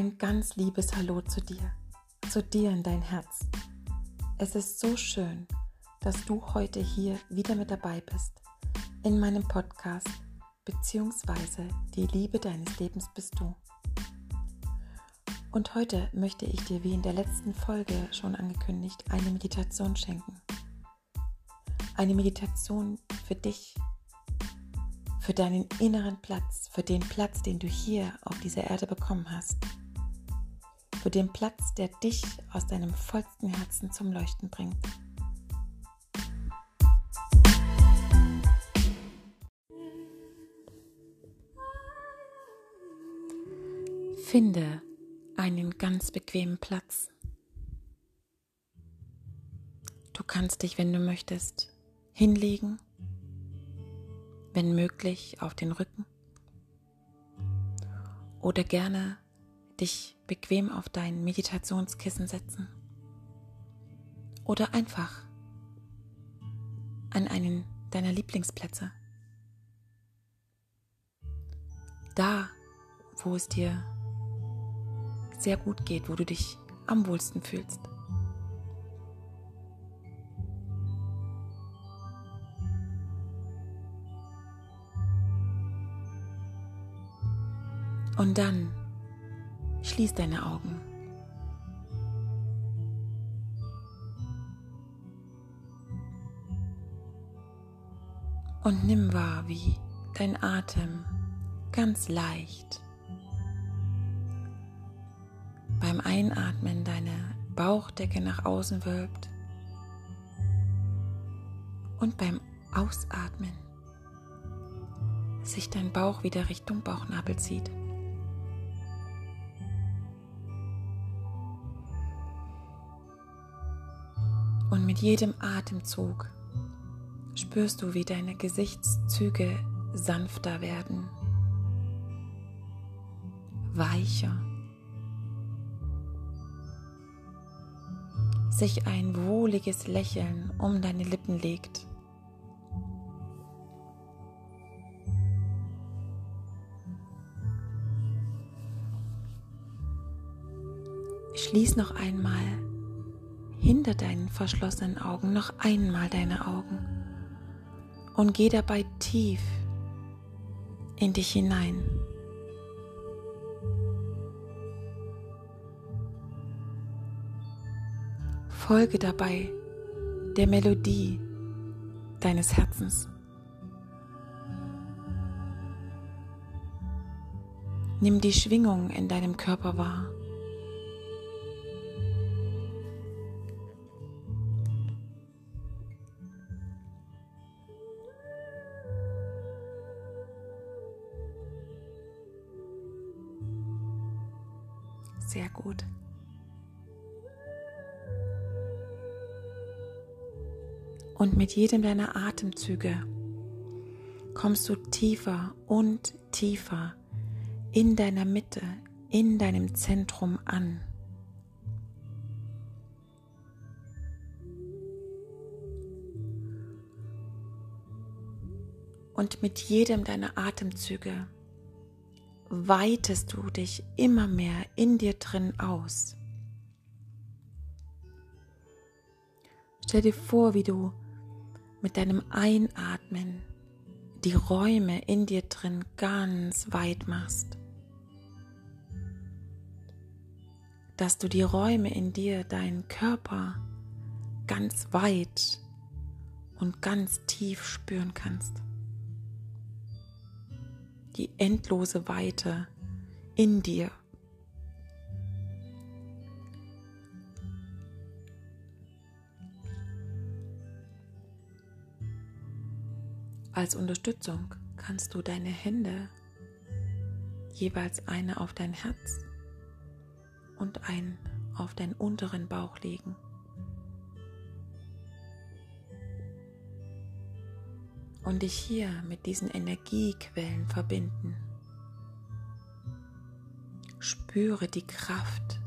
Ein ganz liebes Hallo zu dir, zu dir in dein Herz. Es ist so schön, dass du heute hier wieder mit dabei bist in meinem Podcast beziehungsweise die Liebe deines Lebens bist du. Und heute möchte ich dir, wie in der letzten Folge schon angekündigt, eine Meditation schenken. Eine Meditation für dich, für deinen inneren Platz, für den Platz, den du hier auf dieser Erde bekommen hast. Für den Platz, der dich aus deinem vollsten Herzen zum Leuchten bringt. Finde einen ganz bequemen Platz. Du kannst dich, wenn du möchtest, hinlegen, wenn möglich auf den Rücken oder gerne dich bequem auf dein Meditationskissen setzen oder einfach an einen deiner Lieblingsplätze. Da, wo es dir sehr gut geht, wo du dich am wohlsten fühlst. Und dann schließ deine Augen. Und nimm wahr, wie dein Atem ganz leicht beim Einatmen deine Bauchdecke nach außen wölbt und beim Ausatmen sich dein Bauch wieder Richtung Bauchnabel zieht. Jedem Atemzug spürst du, wie deine Gesichtszüge sanfter werden, weicher. sich ein wohliges Lächeln um deine Lippen legt. Schließ noch einmal hinter deinen verschlossenen Augen noch einmal deine Augen und geh dabei tief in dich hinein. Folge dabei der Melodie deines Herzens. Nimm die Schwingung in deinem Körper wahr. Sehr gut. Und mit jedem deiner Atemzüge kommst du tiefer und tiefer in deiner Mitte, in deinem Zentrum an. Und mit jedem deiner Atemzüge weitest du dich immer mehr in dir drin aus. Stell dir vor, wie du mit deinem Einatmen die Räume in dir drin ganz weit machst. Dass du die Räume in dir, deinen Körper ganz weit und ganz tief spüren kannst. Die endlose Weite in dir. Als Unterstützung kannst du deine Hände jeweils eine auf dein Herz und ein auf deinen unteren Bauch legen. Und dich hier mit diesen Energiequellen verbinden. Spüre die Kraft,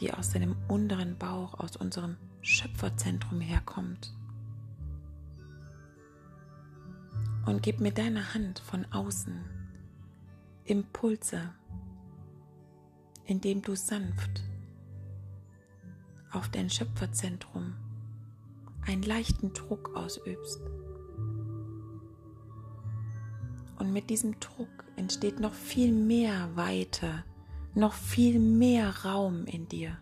die aus deinem unteren Bauch, aus unserem Schöpferzentrum herkommt. und gib mit deiner Hand von außen Impulse indem du sanft auf dein Schöpferzentrum einen leichten Druck ausübst. Und mit diesem Druck entsteht noch viel mehr Weite, noch viel mehr Raum in dir.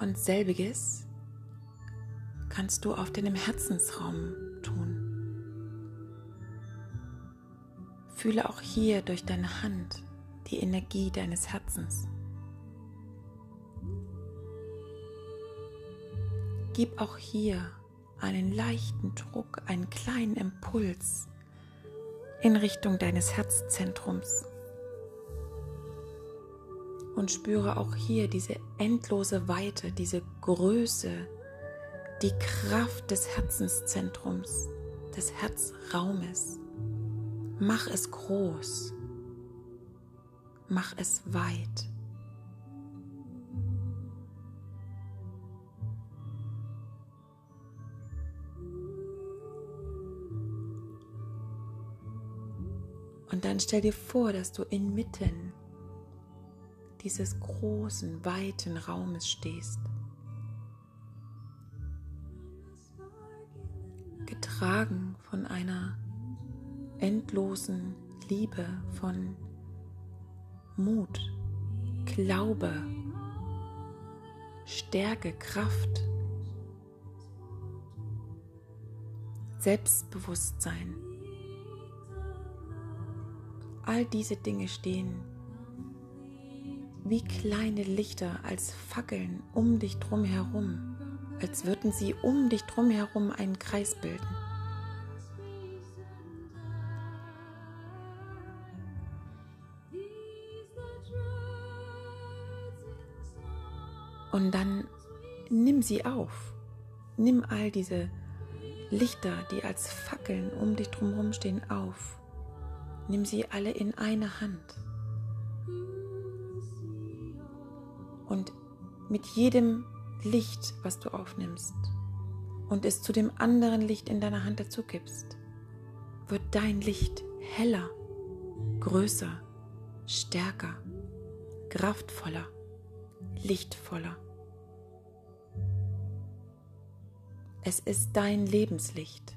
Und selbiges kannst du auf deinem Herzensraum tun. Fühle auch hier durch deine Hand die Energie deines Herzens. Gib auch hier einen leichten Druck, einen kleinen Impuls in Richtung deines Herzzentrums. Und spüre auch hier diese endlose Weite, diese Größe, die Kraft des Herzenszentrums, des Herzraumes. Mach es groß. Mach es weit. Und dann stell dir vor, dass du inmitten dieses großen, weiten Raumes stehst. Getragen von einer endlosen Liebe, von Mut, Glaube, Stärke, Kraft, Selbstbewusstsein. All diese Dinge stehen wie kleine Lichter als Fackeln um dich drum herum, als würden sie um dich drum herum einen Kreis bilden. Und dann nimm sie auf. Nimm all diese Lichter, die als Fackeln um dich drumherum stehen, auf Nimm sie alle in eine Hand. Und mit jedem Licht, was du aufnimmst und es zu dem anderen Licht in deiner Hand dazu gibst, wird dein Licht heller, größer, stärker, kraftvoller, lichtvoller. Es ist dein Lebenslicht.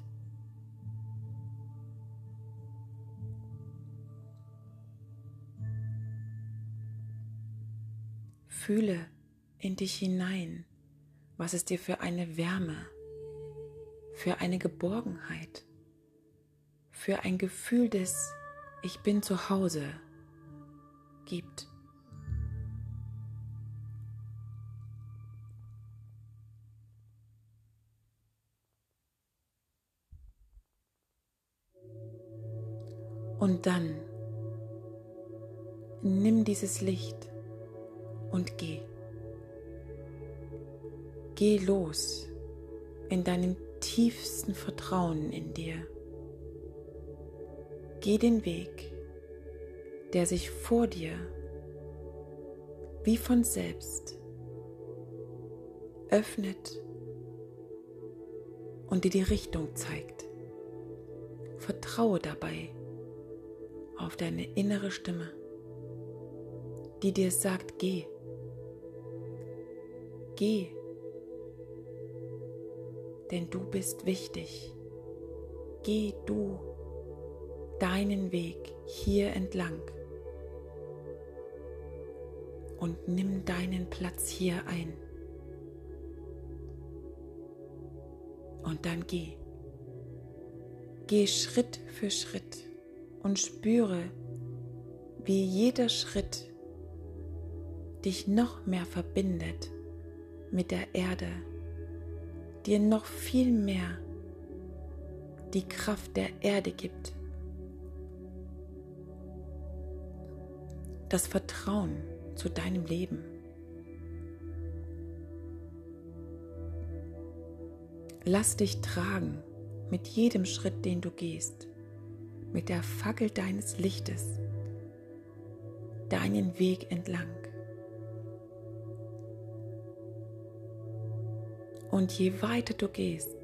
Fühle in dich hinein, was es dir für eine Wärme, für eine Geborgenheit, für ein Gefühl des Ich bin zu Hause gibt. Und dann nimm dieses Licht und geh. Geh los in deinem tiefsten Vertrauen in dir. Geh den Weg, der sich vor dir wie von selbst öffnet und dir die Richtung zeigt. Vertraue dabei auf deine innere Stimme, die dir sagt, geh. Geh, denn du bist wichtig. Geh du deinen Weg hier entlang und nimm deinen Platz hier ein. Und dann geh. Geh Schritt für Schritt und spüre, wie jeder Schritt dich noch mehr verbindet mit der Erde dir noch viel mehr die Kraft der Erde gibt. Das Vertrauen zu deinem Leben. Lass dich tragen mit jedem Schritt, den du gehst, mit der Fackel deines Lichtes, deinen Weg entlang. Und je weiter du gehst,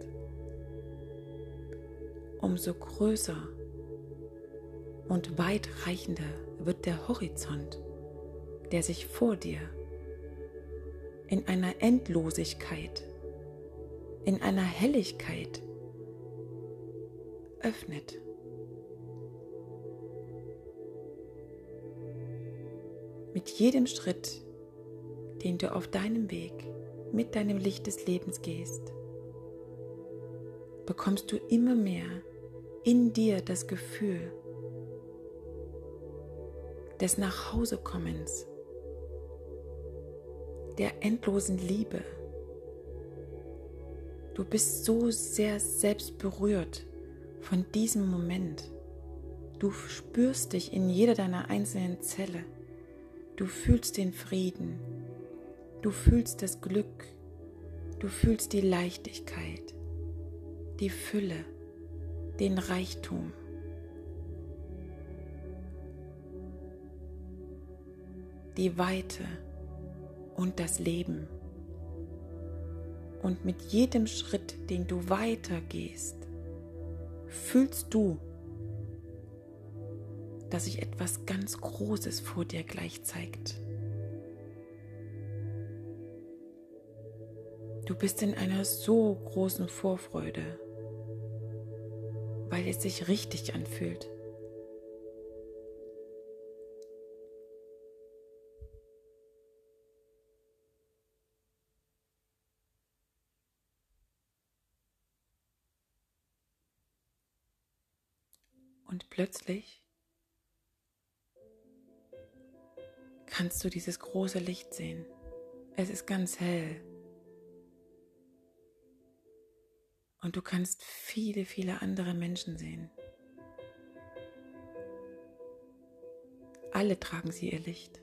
umso größer und weitreichender wird der Horizont, der sich vor dir in einer Endlosigkeit, in einer Helligkeit öffnet. Mit jedem Schritt, den du auf deinem Weg mit deinem Licht des Lebens gehst, bekommst du immer mehr in dir das Gefühl des Nachhausekommens, der endlosen Liebe. Du bist so sehr selbst berührt von diesem Moment. Du spürst dich in jeder deiner einzelnen Zelle. Du fühlst den Frieden. Du fühlst das Glück. Du fühlst die Leichtigkeit, die Fülle, den Reichtum. die Weite und das Leben. Und mit jedem Schritt, den du weitergehst, fühlst du, dass sich etwas ganz Großes vor dir gleich zeigt. Du bist in einer so großen Vorfreude, weil es sich richtig anfühlt. Und plötzlich kannst du dieses große Licht sehen. Es ist ganz hell. Und du kannst viele, viele andere Menschen sehen. Alle tragen sie ihr Licht.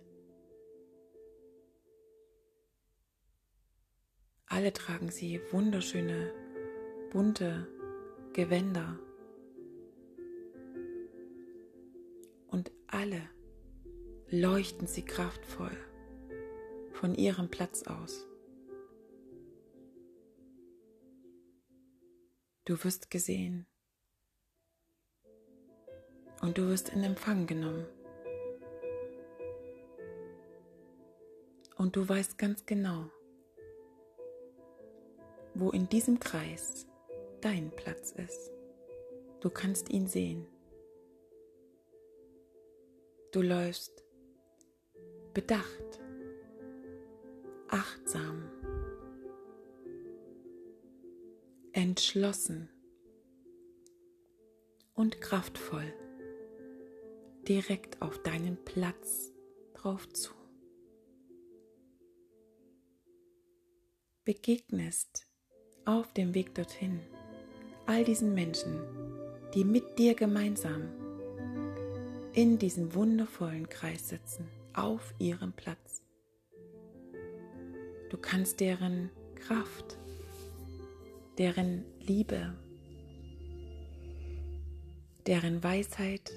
Alle tragen sie wunderschöne, bunte Gewänder. Und alle leuchten sie kraftvoll von ihrem Platz aus. Du wirst gesehen und du wirst in Empfang genommen. Und du weißt ganz genau, wo in diesem Kreis dein Platz ist. Du kannst ihn sehen. Du läufst bedacht, achtsam entschlossen und kraftvoll direkt auf deinen Platz drauf zu. Begegnest auf dem Weg dorthin all diesen Menschen, die mit dir gemeinsam in diesem wundervollen Kreis sitzen, auf ihrem Platz. Du kannst deren Kraft deren Liebe, deren Weisheit,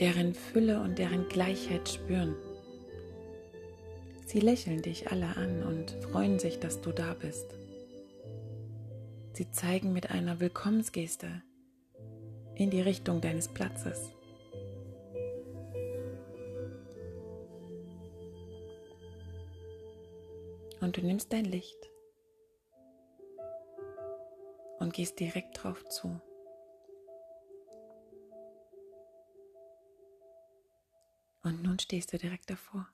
deren Fülle und deren Gleichheit spüren. Sie lächeln dich alle an und freuen sich, dass du da bist. Sie zeigen mit einer Willkommensgeste in die Richtung deines Platzes. Und du nimmst dein Licht und gehst direkt drauf zu. Und nun stehst du direkt davor.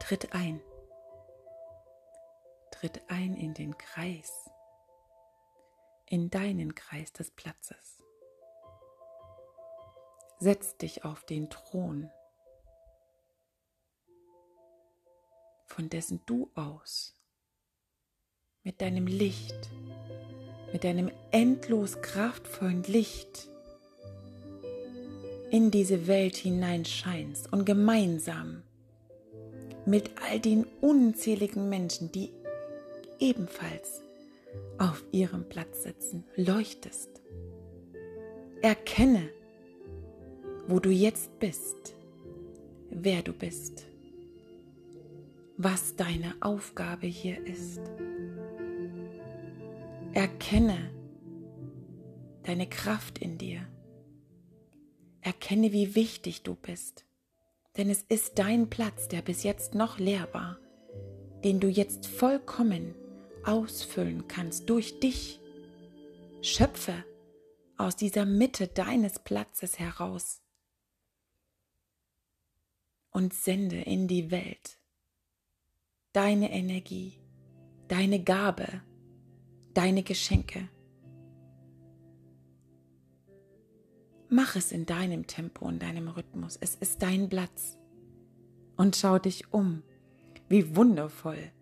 Tritt ein. Tritt ein in den Kreis, in deinen Kreis des Platzes. Setz dich auf den Thron von dessen du aus mit deinem Licht, mit deinem endlos kraftvollen Licht in diese Welt hineinscheinst und gemeinsam mit all den unzähligen Menschen, die ebenfalls auf ihrem Platz sitzen, leuchtest. Erkenne, wo du jetzt bist, wer du bist was deine Aufgabe hier ist. Erkenne deine Kraft in dir. Erkenne, wie wichtig du bist. Denn es ist dein Platz, der bis jetzt noch leer war, den du jetzt vollkommen ausfüllen kannst durch dich. Schöpfe aus dieser Mitte deines Platzes heraus und sende in die Welt deine Energie, deine Gabe, deine Geschenke. Mach es in deinem Tempo und deinem Rhythmus. Es ist dein Platz. Und schau dich um, wie wundervoll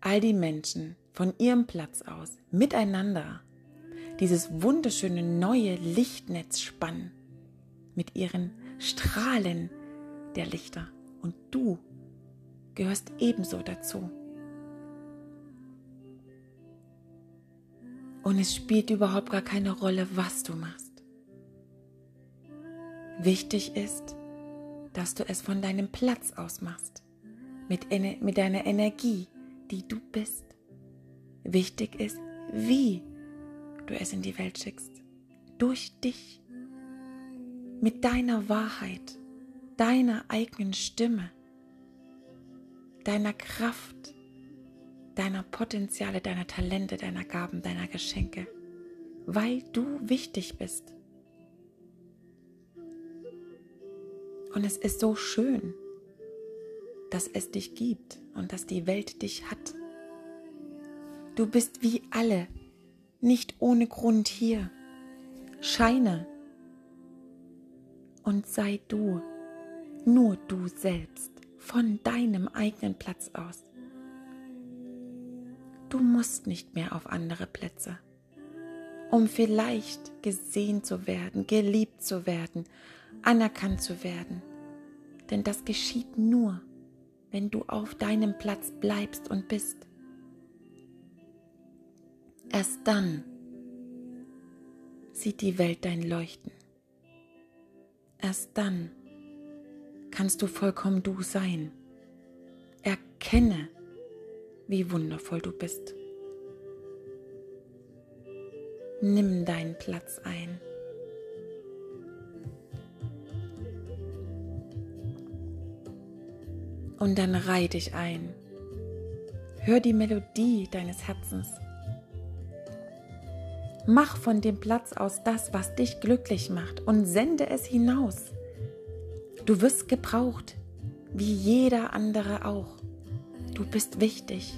all die Menschen von ihrem Platz aus miteinander dieses wunderschöne neue Lichtnetz spannen mit ihren Strahlen der Lichter. Und du gehörst ebenso dazu. Und es spielt überhaupt gar keine Rolle, was du machst. Wichtig ist, dass du es von deinem Platz aus machst, mit, mit deiner Energie, die du bist. Wichtig ist, wie du es in die Welt schickst. Durch dich. Mit deiner Wahrheit, deiner eigenen Stimme, deiner Kraft, deiner Potenziale, deiner Talente, deiner Gaben, deiner Geschenke, weil du wichtig bist. Und es ist so schön, dass es dich gibt und dass die Welt dich hat. Du bist wie alle, nicht ohne Grund hier. Scheine und sei du, nur du selbst, von deinem eigenen Platz aus. Du musst nicht mehr auf andere Plätze, um vielleicht gesehen zu werden, geliebt zu werden, anerkannt zu werden. Denn das geschieht nur, wenn du auf deinem Platz bleibst und bist. Erst dann sieht die Welt dein Leuchten. Erst dann kannst du vollkommen du sein. Erkenne, wie wundervoll du bist. Nimm deinen Platz ein. Und dann reih dich ein. Hör die Melodie deines Herzens. Mach von dem Platz aus das, was dich glücklich macht und sende es hinaus. Du wirst gebraucht, wie jeder andere auch. Du bist wichtig.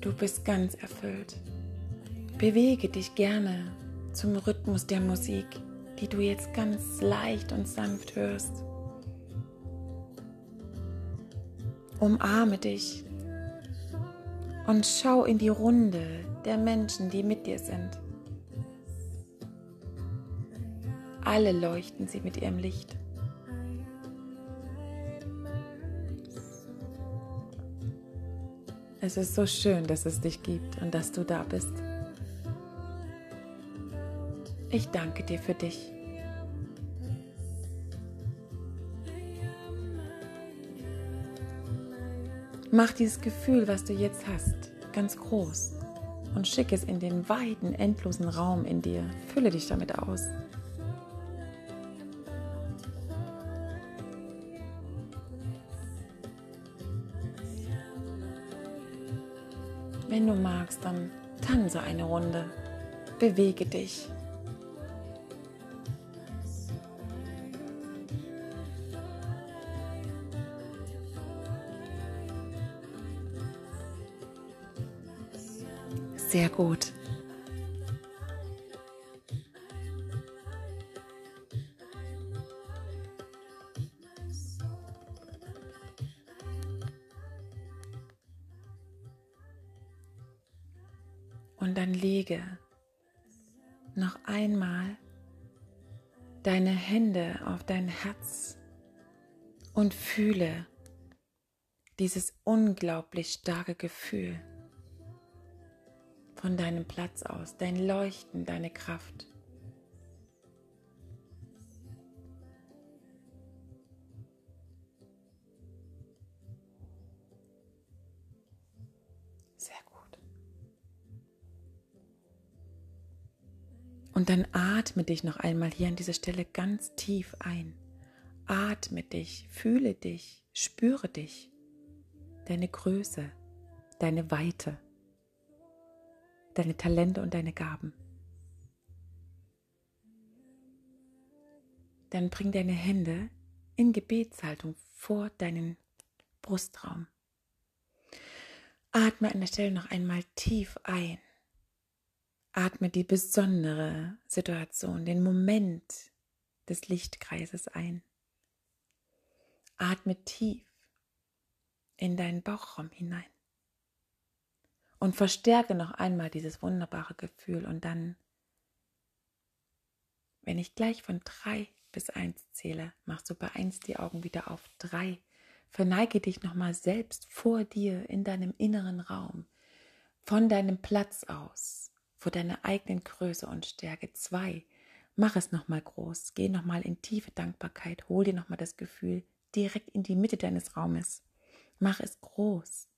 Du bist ganz erfüllt. Bewege dich gerne zum Rhythmus der Musik, die du jetzt ganz leicht und sanft hörst. Umarme dich und schau in die Runde der Menschen, die mit dir sind. Alle leuchten sie mit ihrem Licht. Es ist so schön, dass es dich gibt und dass du da bist. Ich danke dir für dich. Mach dieses Gefühl, was du jetzt hast, ganz groß und schick es in den weiten, endlosen Raum in dir. Fülle dich damit aus. Wenn du magst, dann tanze eine Runde. Bewege dich. Sehr gut. Und dann lege noch einmal deine Hände auf dein Herz und fühle dieses unglaublich starke Gefühl von deinem Platz aus, dein Leuchten, deine Kraft. Und dann atme dich noch einmal hier an dieser Stelle ganz tief ein. Atme dich, fühle dich, spüre dich, deine Größe, deine Weite deine Talente und deine Gaben. Dann bring deine Hände in Gebetshaltung vor deinen Brustraum. Atme an der Stelle noch einmal tief ein. Atme die besondere Situation, den Moment des Lichtkreises ein. Atme tief in deinen Bauchraum hinein. Und verstärke noch einmal dieses wunderbare Gefühl. Und dann, wenn ich gleich von drei bis eins zähle, machst du bei eins die Augen wieder auf. Drei. Verneige dich nochmal selbst vor dir in deinem inneren Raum, von deinem Platz aus, vor deiner eigenen Größe und Stärke. Zwei. Mach es nochmal groß. Geh nochmal in tiefe Dankbarkeit. Hol dir nochmal das Gefühl direkt in die Mitte deines Raumes. Mach es groß.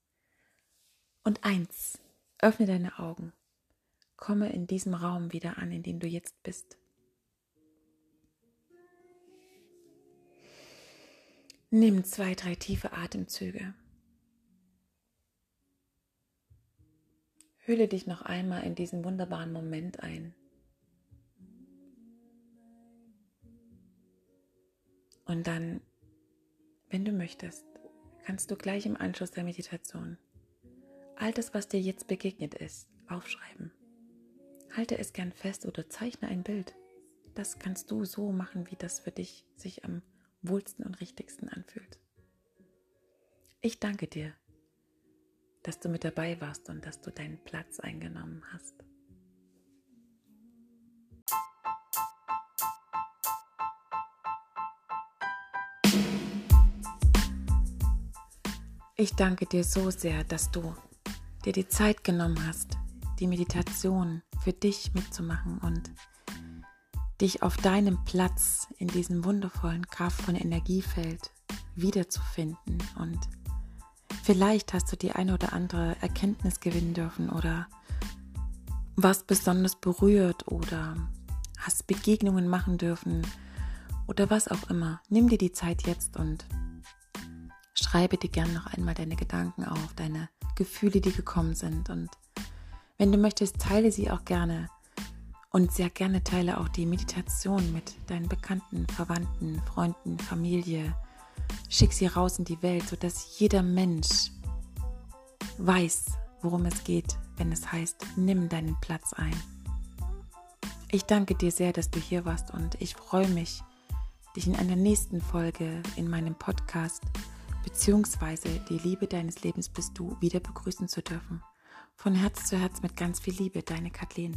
Und eins. Öffne deine Augen. Komme in diesem Raum wieder an, in dem du jetzt bist. Nimm zwei, drei tiefe Atemzüge. Hülle dich noch einmal in diesen wunderbaren Moment ein. Und dann, wenn du möchtest, kannst du gleich im Anschluss der Meditation all das, was dir jetzt begegnet ist, aufschreiben. Halte es gern fest oder zeichne ein Bild. Das kannst du so machen, wie das für dich sich am wohlsten und richtigsten anfühlt. Ich danke dir, dass du mit dabei warst und dass du deinen Platz eingenommen hast. Ich danke dir so sehr, dass du dir die Zeit genommen hast, die Meditation für dich mitzumachen und dich auf deinem Platz in diesem wundervollen, kraftvollen Energiefeld wiederzufinden. Und vielleicht hast du die eine oder andere Erkenntnis gewinnen dürfen oder was besonders berührt oder hast Begegnungen machen dürfen oder was auch immer. Nimm dir die Zeit jetzt und schreibe dir gerne noch einmal deine Gedanken auf, deine Gefühle, die gekommen sind. Und wenn du möchtest, teile sie auch gerne und sehr gerne teile auch die Meditation mit deinen Bekannten, Verwandten, Freunden, Familie. Schick sie raus in die Welt, sodass jeder Mensch weiß, worum es geht, wenn es heißt, nimm deinen Platz ein. Ich danke dir sehr, dass du hier warst und ich freue mich, dich in einer nächsten Folge in meinem Podcast beziehungsweise die Liebe deines Lebens bist du wieder begrüßen zu dürfen. Von Herz zu Herz mit ganz viel Liebe, deine Kathleen.